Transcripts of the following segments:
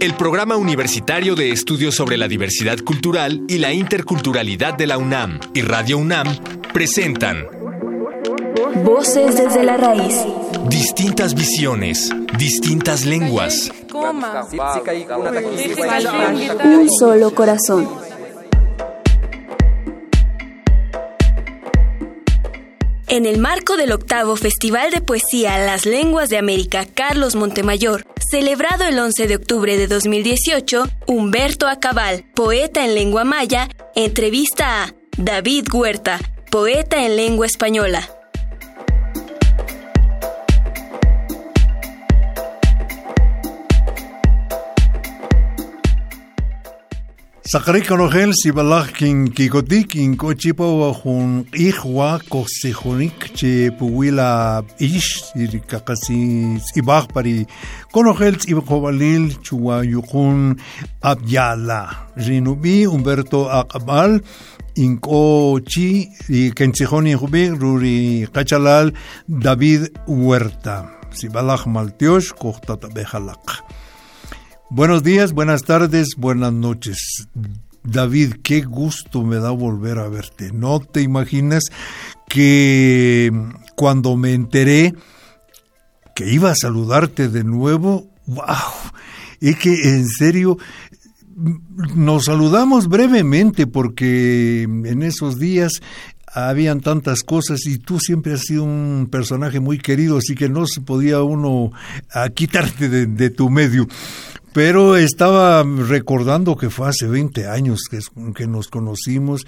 El Programa Universitario de Estudios sobre la Diversidad Cultural y la Interculturalidad de la UNAM y Radio UNAM presentan Voces desde la raíz. Distintas visiones, distintas lenguas. Un solo corazón. En el marco del octavo Festival de Poesía Las Lenguas de América Carlos Montemayor, celebrado el 11 de octubre de 2018, Humberto Acabal, poeta en lengua maya, entrevista a David Huerta, poeta en lengua española. Sakrik Rogel sibalak kin kikotik kin hun ihwa kosihunik che puwila ish kakasi ibak pari. Konogel ibakobalil chua yukun abyala. Rinubi Humberto Akabal inko chi kenchihoni hubi ruri kachalal David Huerta. Sibalak maltiosh kohtata bejalak Buenos días, buenas tardes, buenas noches. David, qué gusto me da volver a verte. No te imaginas que cuando me enteré que iba a saludarte de nuevo, wow, es que en serio nos saludamos brevemente porque en esos días habían tantas cosas y tú siempre has sido un personaje muy querido, así que no se podía uno quitarte de, de tu medio. Pero estaba recordando que fue hace 20 años que, que, nos conocimos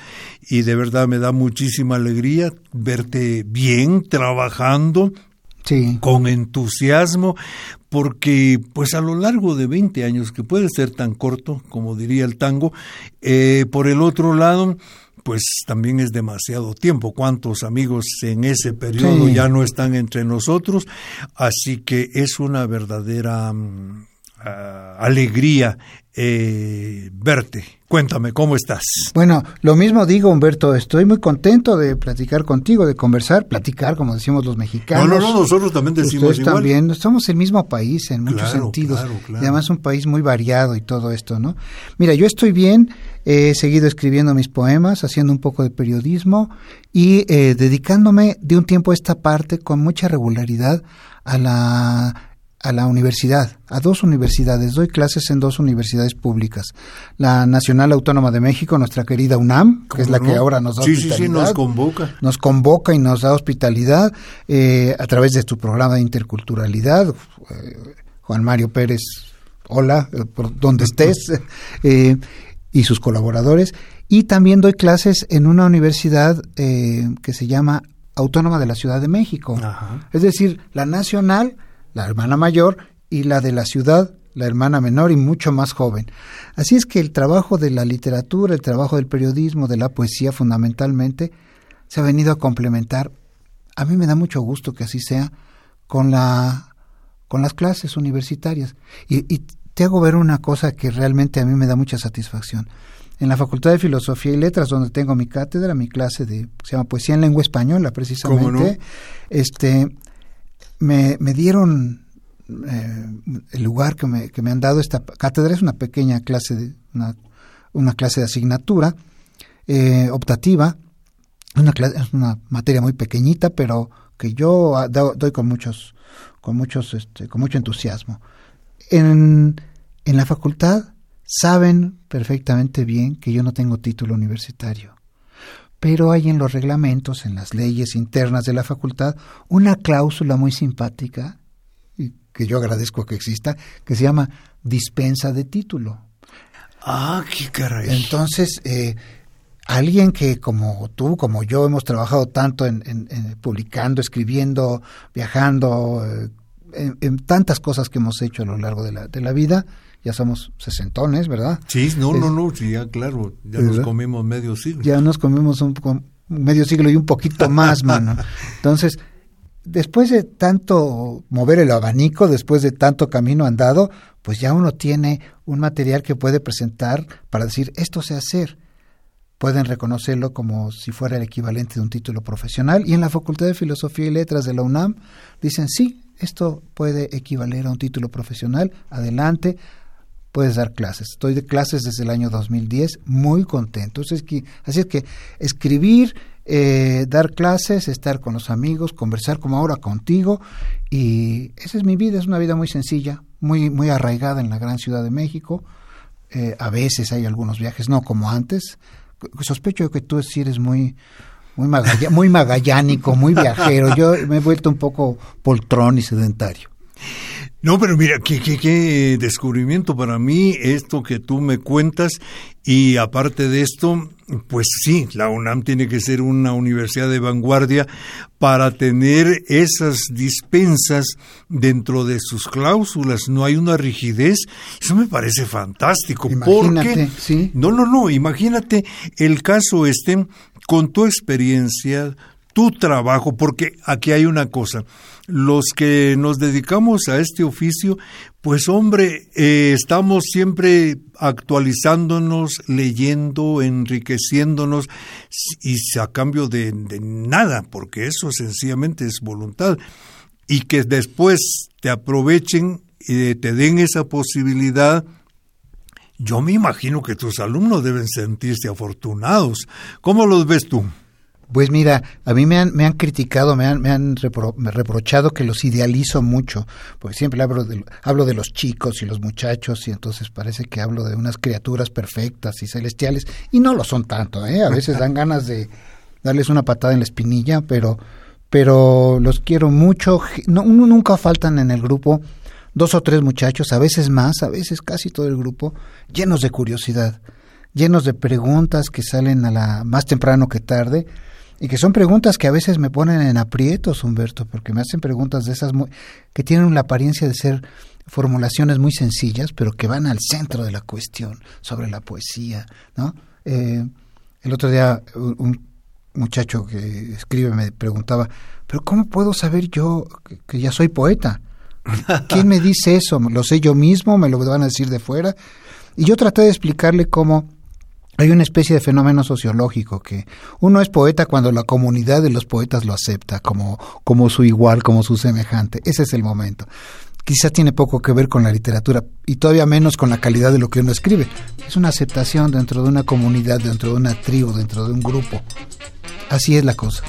y de verdad me da muchísima alegría verte bien, trabajando, sí. con entusiasmo, porque pues a lo largo de 20 años, que puede ser tan corto, como diría el tango, eh, por el otro lado, pues también es demasiado tiempo. ¿Cuántos amigos en ese periodo Sí. ya no están entre nosotros? Así que es una verdadera alegría eh, verte. Cuéntame, ¿cómo estás? Bueno, lo mismo digo, Humberto, estoy muy contento de platicar contigo, de conversar, platicar, como decimos los No, mexicanos. no, no, nosotros también decimos Ustedes igual. también, somos el mismo país en muchos Claro, sentidos. claro, claro. Y además un país muy variado y todo esto, ¿no? Mira, yo estoy bien, he seguido escribiendo mis poemas, haciendo un poco de periodismo y eh, dedicándome de un tiempo a esta parte con mucha regularidad a la a la universidad, a dos universidades. Doy clases en dos universidades públicas. La Nacional Autónoma de México, nuestra querida UNAM, que es la ¿Cómo que ahora nos da Sí, sí, sí, hospitalidad nos convoca. nos convoca y nos da hospitalidad eh, a través de tu programa de interculturalidad. Eh, Juan Mario Pérez, hola, eh, por donde estés, eh, y sus colaboradores. Y también doy clases en una universidad eh, que se llama Autónoma de la Ciudad de México. Ajá. Es decir, la nacional, la hermana mayor, y la de la ciudad, la hermana menor y mucho más joven. Así es que el trabajo de la literatura, el trabajo del periodismo, de la poesía fundamentalmente, se ha venido a complementar. A mí me da mucho gusto que así sea con la con las clases universitarias. Y, y te hago ver una cosa que realmente a mí me da mucha satisfacción. En la Facultad de Filosofía y Letras, donde tengo mi cátedra, mi clase de se llama Poesía en Lengua Española, precisamente, ¿Cómo no? este me, me dieron eh, el lugar que me, que me han dado esta cátedra es una pequeña clase de una, una clase de asignatura eh, optativa. Una es una materia muy pequeñita pero que yo ah, do- doy con muchos con muchos este, con mucho entusiasmo. En, en la facultad saben perfectamente bien que yo no tengo título universitario pero hay en los reglamentos, en las leyes internas de la facultad, una cláusula muy simpática, y que yo agradezco que exista, que se llama dispensa de título. Ah, qué caray. Entonces, eh, alguien que como tú, como yo, hemos trabajado tanto en, en- en publicando, escribiendo, viajando, eh, en, en tantas cosas que hemos hecho a lo largo de la, de la vida, ya somos sesentones, ¿verdad? Sí, no, Es- no, no, sí, ya claro, ya nos comimos medio siglo. ya nos comimos un, poco- medio siglo y un poquito más, mano. Entonces, después de tanto mover el abanico, después de tanto camino andado, pues ya uno tiene un material que puede presentar para decir, esto sé hacer. Pueden reconocerlo como si fuera el equivalente de un título profesional. Y en la Facultad de Filosofía y Letras de la UNAM dicen, sí, esto puede equivaler a un título profesional, adelante, puedes dar clases. Estoy de clases desde el año 2010, muy contento. Así es que, así es que escribir, eh, dar clases, estar con los amigos, conversar como ahora contigo, y esa es mi vida, es una vida muy sencilla, muy, muy arraigada en la gran Ciudad de México. Eh, a veces hay algunos viajes, no como antes. Sospecho que tú sí eres muy, muy, muy magallánico, muy viajero. Yo me he vuelto un poco poltrón y sedentario. No, pero mira, qué, qué, qué descubrimiento para mí esto que tú me cuentas y aparte de esto, pues sí, la UNAM tiene que ser una universidad de vanguardia para tener esas dispensas dentro de sus cláusulas. No hay una rigidez. Eso me parece fantástico. Imagínate, ¿sí? No, no, no. Imagínate el caso este con tu experiencia, tu trabajo, porque aquí hay una cosa los que nos dedicamos a este oficio, pues hombre, eh, estamos siempre actualizándonos, leyendo, enriqueciéndonos y a cambio de, nada, porque eso sencillamente es voluntad. Y que después te aprovechen y te den esa posibilidad. Yo me imagino que tus alumnos deben sentirse afortunados. ¿Cómo los ves tú? Pues mira, a mí me han, me han criticado, me han, me han reprochado que los idealizo mucho, porque siempre hablo de, hablo de los chicos y los muchachos y entonces parece que hablo de unas criaturas perfectas y celestiales y no lo son tanto, ¿eh? A veces dan ganas de darles una patada en la espinilla, pero, pero los quiero mucho. No, nunca faltan en el grupo dos o tres muchachos, a veces más, a veces casi todo el grupo, llenos de curiosidad, llenos de preguntas que salen a la más temprano que tarde y que son preguntas que a veces me ponen en aprietos, Humberto, porque me hacen preguntas de esas que tienen la apariencia de ser formulaciones muy sencillas, pero que van al centro de la cuestión sobre la poesía, ¿no? Eh, el otro día un muchacho que escribe me preguntaba, pero ¿cómo puedo saber yo que ya soy poeta? ¿Quién me dice eso? ¿Lo sé yo mismo? ¿Me lo van a decir de fuera? Y yo traté de explicarle cómo hay una especie de fenómeno sociológico que uno es poeta cuando la comunidad de los poetas lo acepta como, como su igual, como su semejante. Ese es el momento. Quizá tiene poco que ver con la literatura y todavía menos con la calidad de lo que uno escribe. Es una aceptación dentro de una comunidad, dentro de una tribu, dentro de un grupo. Así es la cosa.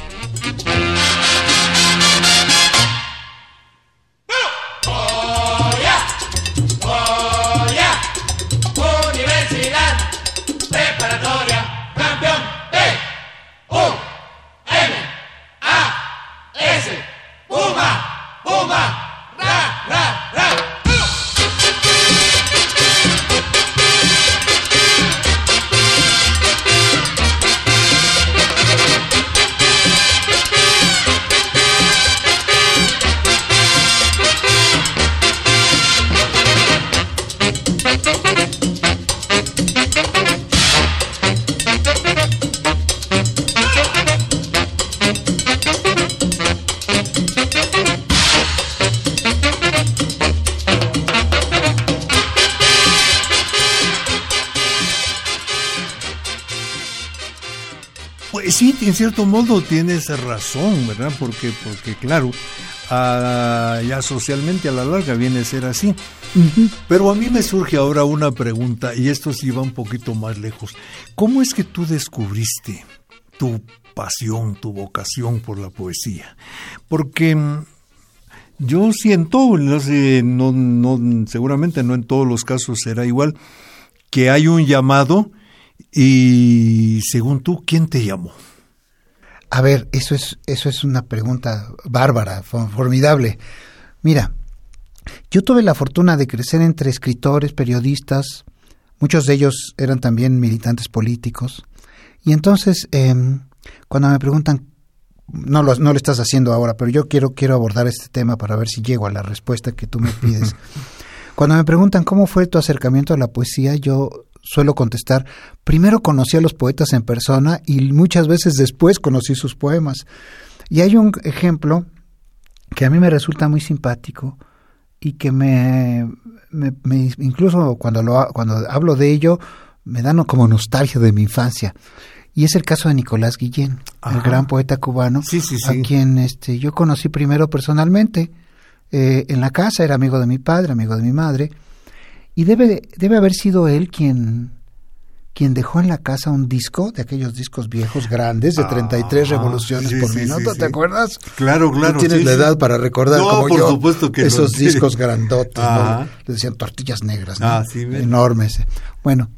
En cierto modo tienes razón, ¿verdad? Porque, porque claro, ya socialmente a la larga viene a ser así. Pero a mí me surge ahora una pregunta, y esto sí va un poquito más lejos. ¿Cómo es que tú descubriste tu pasión, tu vocación por la poesía? Porque mm, yo siento, no sé, no, no, seguramente no en todos los casos será igual, que hay un llamado y según tú, ¿quién te llamó? A ver, eso es, eso es una pregunta bárbara, formidable. Mira, yo tuve la fortuna de crecer entre escritores, periodistas, muchos de ellos eran también militantes políticos, y entonces em, cuando me preguntan, no lo, no lo estás haciendo ahora, pero yo quiero, quiero abordar este tema para ver si llego a la respuesta que tú me pides. cuando me preguntan cómo fue tu acercamiento a la poesía, yo suelo contestar, primero conocí a los poetas en persona y muchas veces después conocí sus poemas. Y hay un ejemplo que a mí me resulta muy simpático y que me, me, incluso cuando, lo, cuando hablo de ello me dan como nostalgia de mi infancia. Y es el caso de Nicolás Guillén, el gran poeta cubano, a quien este, yo conocí primero personalmente eh, en la casa, era amigo de mi padre, amigo de mi madre, y debe, debe haber sido él quien, quien dejó en la casa un disco de aquellos discos viejos grandes de 33 Ah, revoluciones sí, por sí, minuto, sí, ¿te acuerdas? Claro, claro. Tienes la edad para recordar No, como por yo supuesto que esos no. discos grandotes, ¿no? Ajá. Les decían tortillas negras, ¿no? Ah, enormes. Bueno,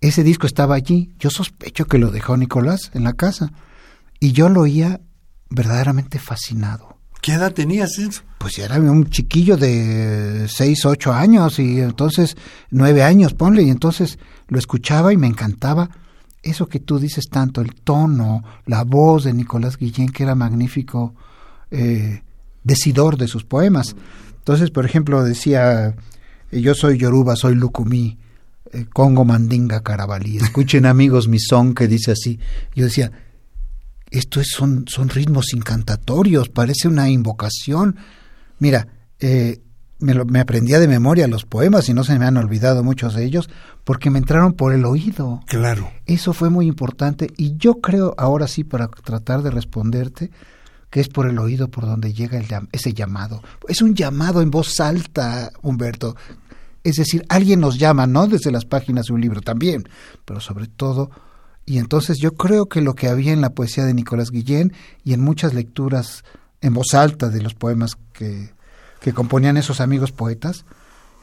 ese disco estaba allí. Yo sospecho que lo dejó Nicolás en la casa y yo lo oía verdaderamente fascinado. ¿Qué edad tenías eso? Pues era un chiquillo de 6, 8 años y entonces 9 años, ponle, y entonces lo escuchaba y me encantaba eso que tú dices tanto, el tono, la voz de Nicolás Guillén, que era magnífico eh, decidor de sus poemas. Entonces, por ejemplo, decía, eh, yo soy Yoruba, soy Lucumí, eh, Congo Mandinga Carabalí, escuchen amigos mi son que dice así. Yo decía, esto es, son, son ritmos incantatorios, parece una invocación. Mira, eh, me, lo- me aprendía de memoria los poemas y no se me han olvidado muchos de ellos porque me entraron por el oído. Claro. Eso fue muy importante y yo creo, ahora sí, para tratar de responderte, que es por el oído por donde llega el ese llamado. Es un llamado en voz alta, Humberto. Es decir, alguien nos llama, no desde las páginas de un libro también, pero sobre todo. Y entonces yo creo que lo que había en la poesía de Nicolás Guillén y en muchas lecturas en voz alta de los poemas que, que componían esos amigos poetas,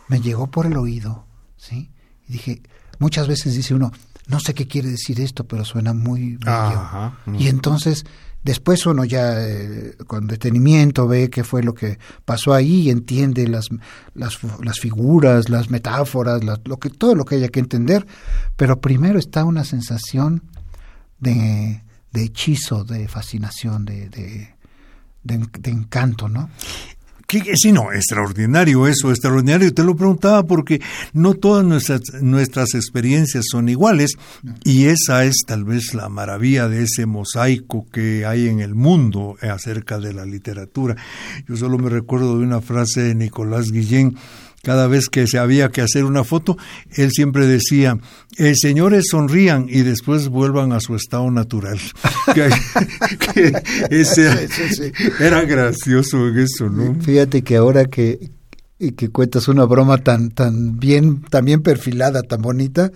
me llegó por el oído, ¿sí? Y dije, muchas veces dice uno, no sé qué quiere decir esto, pero suena muy bello. Ajá. Y entonces, después uno ya eh, con detenimiento ve qué fue lo que pasó ahí y entiende las, las, figuras, las metáforas, lo que, todo lo que haya que entender. Pero primero está una sensación de, hechizo, de fascinación, de, de, de- de encanto, ¿no? ¿Qué, qué- sí, no, extraordinario eso, extraordinario. Te lo preguntaba porque no todas nuestras, nuestras experiencias son iguales y esa es tal vez la maravilla de ese mosaico que hay en el mundo acerca de la literatura. Yo solo me recuerdo de una frase de Nicolás Guillén. Cada vez que se había que hacer una foto, él siempre decía, eh, señores sonrían y después vuelvan a su estado natural. que, que ese- Sí, sí, sí. era gracioso en eso, ¿no? Fíjate que ahora que, que cuentas una broma tan, tan bien, tan bien perfilada, tan bonita,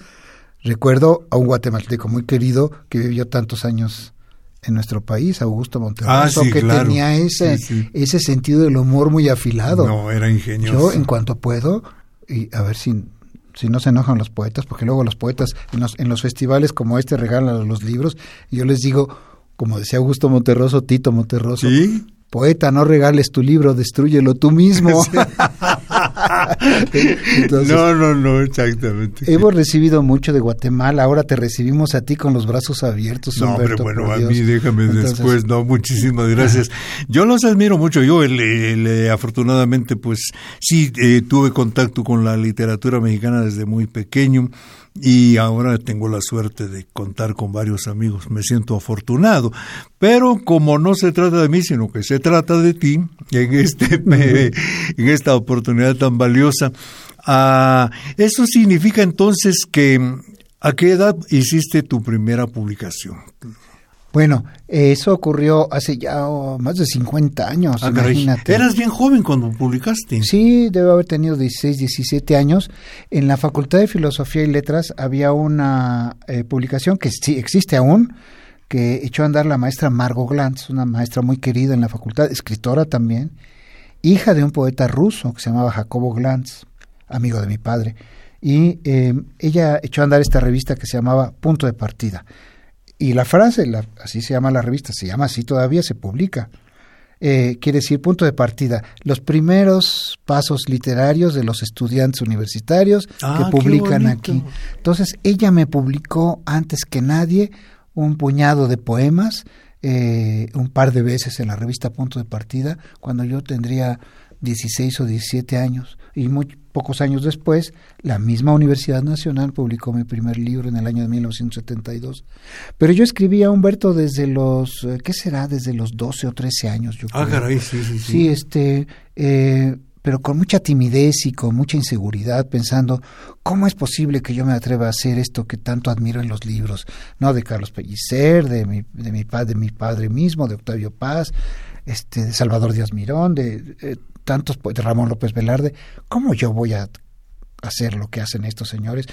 recuerdo a un guatemalteco muy querido que vivió tantos años en nuestro país, Augusto Monterroso, Ah, sí, que claro. tenía ese, Sí, sí. ese sentido del humor muy afilado. No, era ingenioso. Yo, en cuanto puedo, y a ver si, si no se enojan los poetas, porque luego los poetas en los, en los festivales como este regalan los libros, y yo les digo, como decía Augusto Monterroso, Tito Monterroso, poeta, no regales tu libro, destrúyelo tú mismo. Entonces, no, no, no, exactamente. Hemos recibido mucho de Guatemala, ahora te recibimos a ti con los brazos abiertos. No, hombre, Humberto, bueno, por a mí déjame Entonces, después, no, muchísimas gracias. Yo los admiro mucho, yo el, el, eh, afortunadamente pues sí eh, tuve contacto con la literatura mexicana desde muy pequeño y ahora tengo la suerte de contar con varios amigos, me siento afortunado, pero como no se trata de mí, sino que se trata de ti en, este, en esta oportunidad tan valiosa, ah, eso significa entonces que ¿a qué edad hiciste tu primera publicación? Bueno, eso ocurrió hace ya oh, más de 50 años, Ah, caray. imagínate. Eras bien joven cuando publicaste. Sí, debe haber tenido 16, 17 años. En la Facultad de Filosofía y Letras había una eh, publicación que sí existe aún, que echó a andar la maestra Margot Glantz, una maestra muy querida en la facultad, escritora también, hija de un poeta ruso que se llamaba Jacobo Glantz, amigo de mi padre. Y eh, ella echó a andar esta revista que se llamaba Punto de Partida. Y la frase, la- así se llama la revista, se llama así todavía, se publica. Eh, quiere decir punto de partida, los primeros pasos literarios de los estudiantes universitarios Ah, que qué publican aquí. Entonces, ella me publicó antes que nadie un puñado de poemas, eh, un par de veces en la revista Punto de Partida, cuando yo tendría 16 o 17 años. Y muy pocos años después, la misma Universidad Nacional publicó mi primer libro en el año de 1972. Pero yo escribí a Humberto desde los, eh, ¿qué será? Desde los 12 o 13 años, yo Ah, creo. caray, sí, sí, sí. Sí, este, eh, pero con mucha timidez y con mucha inseguridad, pensando, ¿cómo es posible que yo me atreva a hacer esto que tanto admiro en los libros? ¿No? De Carlos Pellicer, de mi, de mi, de mi padre mismo, de Octavio Paz, este, de Salvador Díaz Mirón, de eh, tantos poetas, Ramón López Velarde, ¿cómo yo voy a hacer lo que hacen estos señores?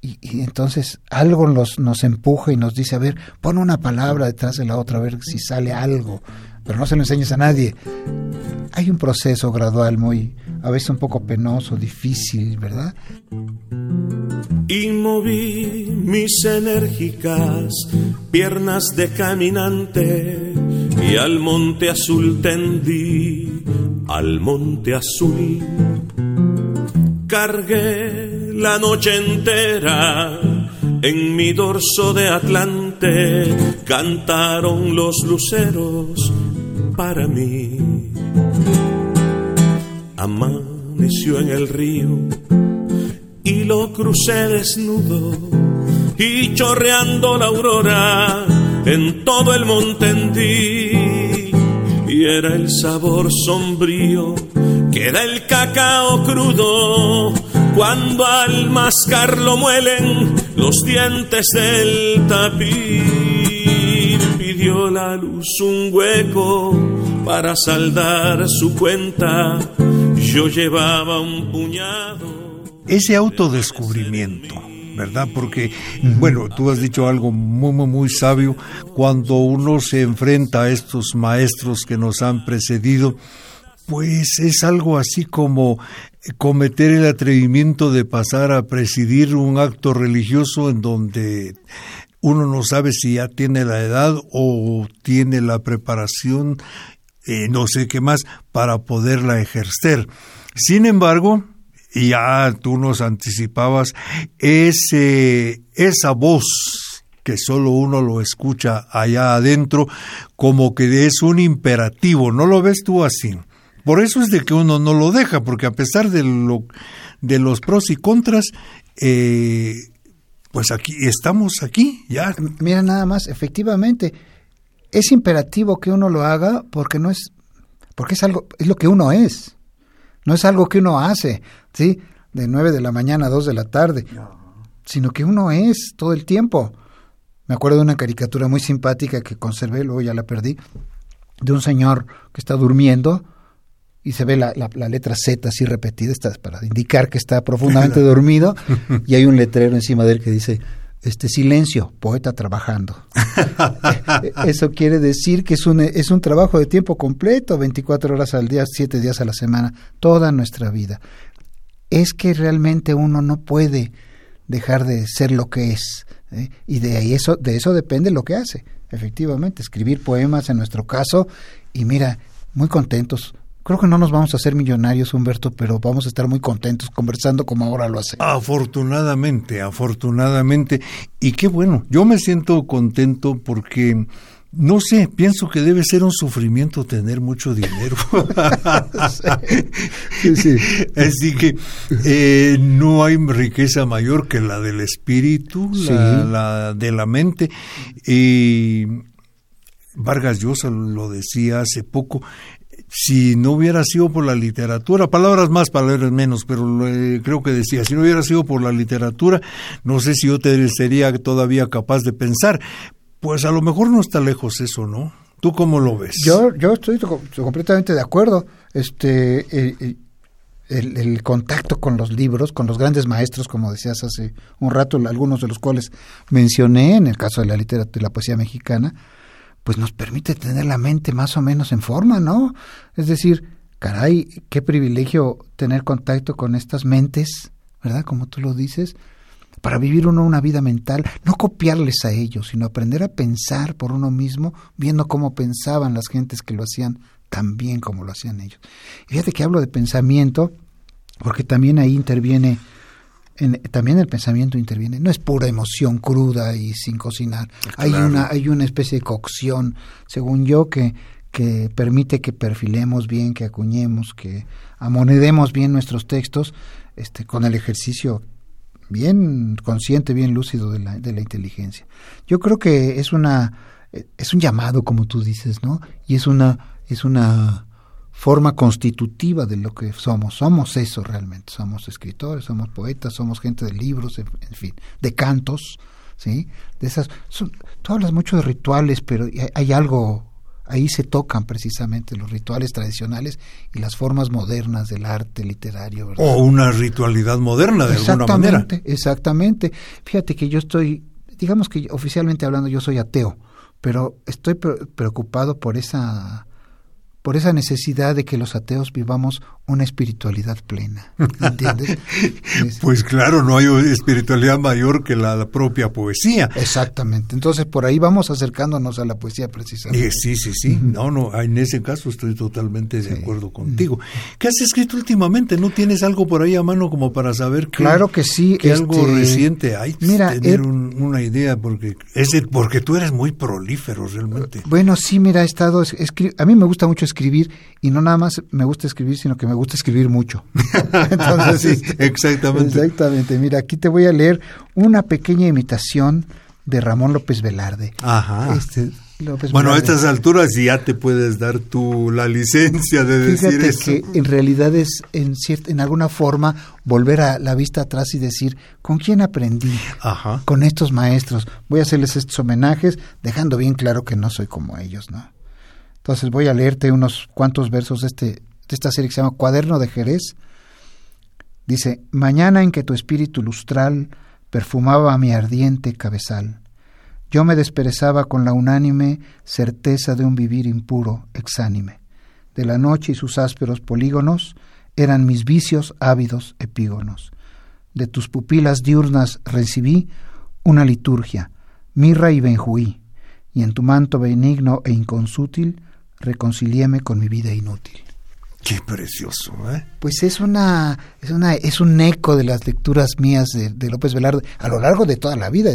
Y, entonces algo nos, nos empuja y nos dice, a ver, pon una palabra detrás de la otra, a ver si sale algo, pero no se lo enseñes a nadie. Hay un proceso gradual muy, a veces un poco penoso, difícil, ¿verdad? Y moví mis enérgicas piernas de caminante y al monte azul tendí, al monte azul. Cargué la noche entera en mi dorso de Atlante, cantaron los luceros para mí. Amaneció en el río y lo crucé desnudo y chorreando la aurora en todo el monte era el sabor sombrío que da el cacao crudo cuando al mascarlo muelen los dientes del tapir. Pidió la luz un hueco para saldar su cuenta. Yo llevaba un puñado ese autodescubrimiento ¿verdad? Porque, bueno, tú has dicho algo muy, muy, muy sabio, cuando uno se enfrenta a estos maestros que nos han precedido, pues es algo así como cometer el atrevimiento de pasar a presidir un acto religioso en donde uno no sabe si ya tiene la edad o tiene la preparación, eh, no sé qué más, para poderla ejercer. Sin embargo, y ya tú nos anticipabas, ese, esa voz que solo uno lo escucha allá adentro, como que es un imperativo, ¿no lo ves tú así? Por eso es de que uno no lo deja, porque a pesar de, lo, de los pros y contras, eh, pues aquí estamos aquí, ya. Mira nada más, efectivamente, es imperativo que uno lo haga porque no es, porque es algo, es lo que uno es. No es algo que uno hace, ¿sí? De nueve de la mañana a dos de la tarde, sino que uno es todo el tiempo. Me acuerdo de una caricatura muy simpática que conservé, luego ya la perdí, de un señor que está durmiendo y se ve la, la, letra Z así repetida está para indicar que está profundamente dormido y hay un letrero encima de él que dice este silencio, poeta trabajando. Eso quiere decir que es un, es un trabajo de tiempo completo, 24 horas al día, 7 días a la semana, toda nuestra vida. Es que realmente uno no puede dejar de ser lo que es. ¿eh? Y de eso, de eso depende lo que hace, efectivamente. Escribir poemas en nuestro caso, y mira, muy contentos Creo que no nos vamos a hacer millonarios, Humberto, pero vamos a estar muy contentos conversando como ahora lo hace. Afortunadamente, afortunadamente. Y qué bueno, yo me siento contento porque... No sé, pienso que debe ser un sufrimiento tener mucho dinero. sí, Así que eh, no hay riqueza mayor que la del espíritu, la, la, de la mente. Y Vargas Llosa lo decía hace poco, si no hubiera sido por la literatura, palabras más, palabras menos, pero eh, creo que decía, si no hubiera sido por la literatura, no sé si yo te sería todavía capaz de pensar. Pues a lo mejor no está lejos eso, ¿no? ¿Tú cómo lo ves? Yo, yo estoy completamente de acuerdo. Este, eh, eh, el, el, contacto con los libros, con los grandes maestros, como decías hace un rato, algunos de los cuales mencioné en el caso de la literatura, de la poesía mexicana, pues nos permite tener la mente más o menos en forma, ¿no? Es decir, caray, qué privilegio tener contacto con estas mentes, ¿verdad? Como tú lo dices, para vivir uno una vida mental, no copiarles a ellos, sino aprender a pensar por uno mismo, viendo cómo pensaban las gentes que lo hacían tan bien como lo hacían ellos. Y fíjate que hablo de pensamiento, porque también ahí interviene también el pensamiento interviene. No es pura emoción cruda y sin cocinar. Hay una hay una especie de cocción, según yo, que que permite que perfilemos bien, que acuñemos, que amonedemos bien nuestros textos, este, con el ejercicio bien consciente, bien lúcido de la, de la inteligencia. Yo creo que es una es un llamado, como tú dices, ¿no? Y es una es una forma constitutiva de lo que somos. Somos eso realmente. Somos escritores, somos poetas, somos gente de libros, en, fin, de cantos, ¿sí? De esas. tú hablas mucho de rituales, pero hay algo, ahí se tocan precisamente los rituales tradicionales y las formas modernas del arte literario. ¿verdad? O una ritualidad moderna de alguna manera. Exactamente, exactamente. Fíjate que yo estoy, digamos que oficialmente hablando yo soy ateo, pero estoy preocupado por esa por esa necesidad de que los ateos vivamos una espiritualidad plena. ¿Entiendes? pues claro, no hay espiritualidad mayor que la, propia poesía. Exactamente. Entonces por ahí vamos acercándonos a la poesía precisamente. Eh, sí, sí, sí. No, no, en ese caso estoy totalmente de acuerdo contigo. ¿Qué has escrito últimamente? ¿No tienes algo por ahí a mano como para saber que, claro que sí, que algo este, reciente hay? Mira, tener una idea porque es porque tú eres muy prolífero realmente. Bueno, sí, mira, he estado a mí me gusta mucho escribir y no nada más me gusta escribir, sino que me gusta escribir mucho. Entonces, sí, exactamente. Exactamente. Mira, aquí te voy a leer una pequeña imitación de Ramón López Velarde. Ajá. Este, bueno, a estas alturas ya te puedes dar tú la licencia de decir eso. que en realidad es en cierta, en alguna forma volver a la vista atrás y decir, ¿con quién aprendí? Ajá. Con estos maestros. Voy a hacerles estos homenajes, dejando bien claro que no soy como ellos, ¿no? Entonces voy a leerte unos cuantos versos de, este, de esta serie se llama Cuaderno de Jerez. Dice, mañana en que tu espíritu lustral perfumaba mi ardiente cabezal, yo me desperezaba con la unánime certeza de un vivir impuro, exánime. De la noche y sus ásperos polígonos eran mis vicios ávidos epígonos. De tus pupilas diurnas recibí una liturgia, mirra y benjuí, y en tu manto benigno e inconsútil reconciliéme con mi vida inútil. Qué precioso, ¿eh? Pues es una, es una, es un eco de las lecturas mías de, López Velarde a lo largo de toda la vida.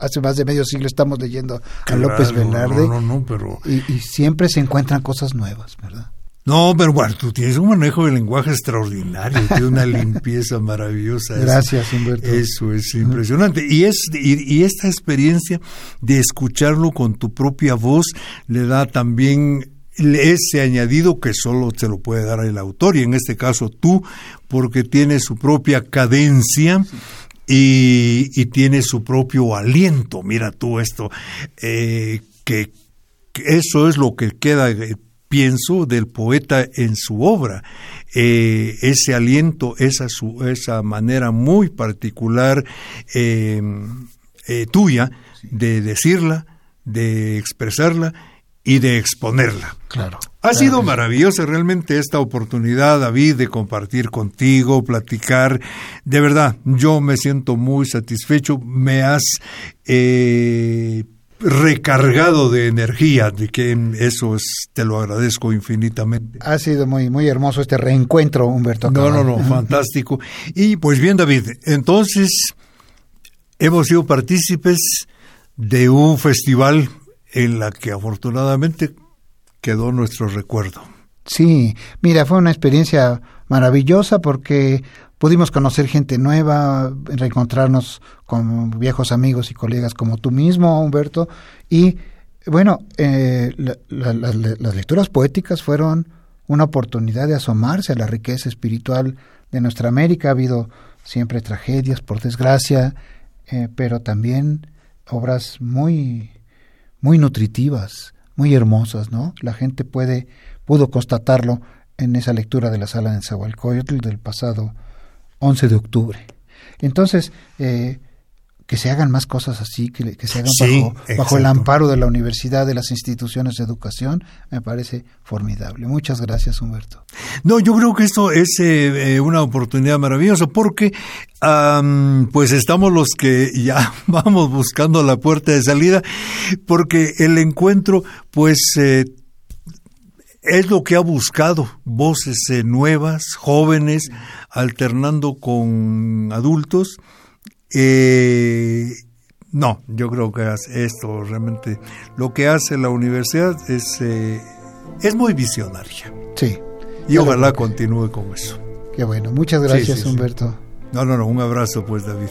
Hace más de medio siglo estamos leyendo a López Velarde. No, no, pero... y, y, siempre se encuentran cosas nuevas, ¿verdad? No, pero bueno, tú tienes un manejo de lenguaje extraordinario, tienes una limpieza maravillosa. Gracias, Humberto. Eso es impresionante. Y, es, y, esta experiencia de escucharlo con tu propia voz le da también ese añadido que solo se lo puede dar el autor, y en este caso tú, porque tiene su propia cadencia. Y, y tiene su propio aliento. Mira tú esto, eh, que, eso es lo que queda eh, pienso, del poeta en su obra. Eh, ese aliento, esa, su, esa manera muy particular tuya de decirla, de expresarla y de exponerla. Claro. Ha sido maravillosa realmente esta oportunidad, David, de compartir contigo, platicar. De verdad, yo me siento muy satisfecho. Me has eh, recargado de energía, de que eso es, te lo agradezco infinitamente. Ha sido muy, muy hermoso este reencuentro, Humberto. No, no, no, fantástico. Y pues bien, David, entonces hemos sido partícipes de un festival en la que afortunadamente quedó nuestro recuerdo. Sí, mira, fue una experiencia maravillosa porque pudimos conocer gente nueva, reencontrarnos con viejos amigos y colegas como tú mismo, Humberto, y bueno, eh, las lecturas poéticas fueron una oportunidad de asomarse a la riqueza espiritual de nuestra América. Ha habido siempre tragedias, por desgracia, eh, pero también obras muy, muy nutritivas, muy hermosas, ¿no? La gente puede, pudo constatarlo en esa lectura de la sala de Zahualcoyotl del pasado 11 de octubre. Entonces, eh, que se hagan más cosas así, que, que se hagan bajo, bajo, el amparo de la universidad, de las instituciones de educación, me parece formidable. Muchas gracias, Humberto. No, yo creo que esto es eh, eh, una oportunidad maravillosa porque pues estamos los que ya vamos buscando la puerta de salida porque el encuentro pues es lo que ha buscado, voces eh, nuevas, jóvenes, alternando con adultos. Eh, no, yo creo que esto realmente, lo que hace la universidad es, eh, es muy visionaria. Sí. Y ojalá continúe con eso. Qué bueno, muchas gracias Humberto. No, no, no, un abrazo pues David.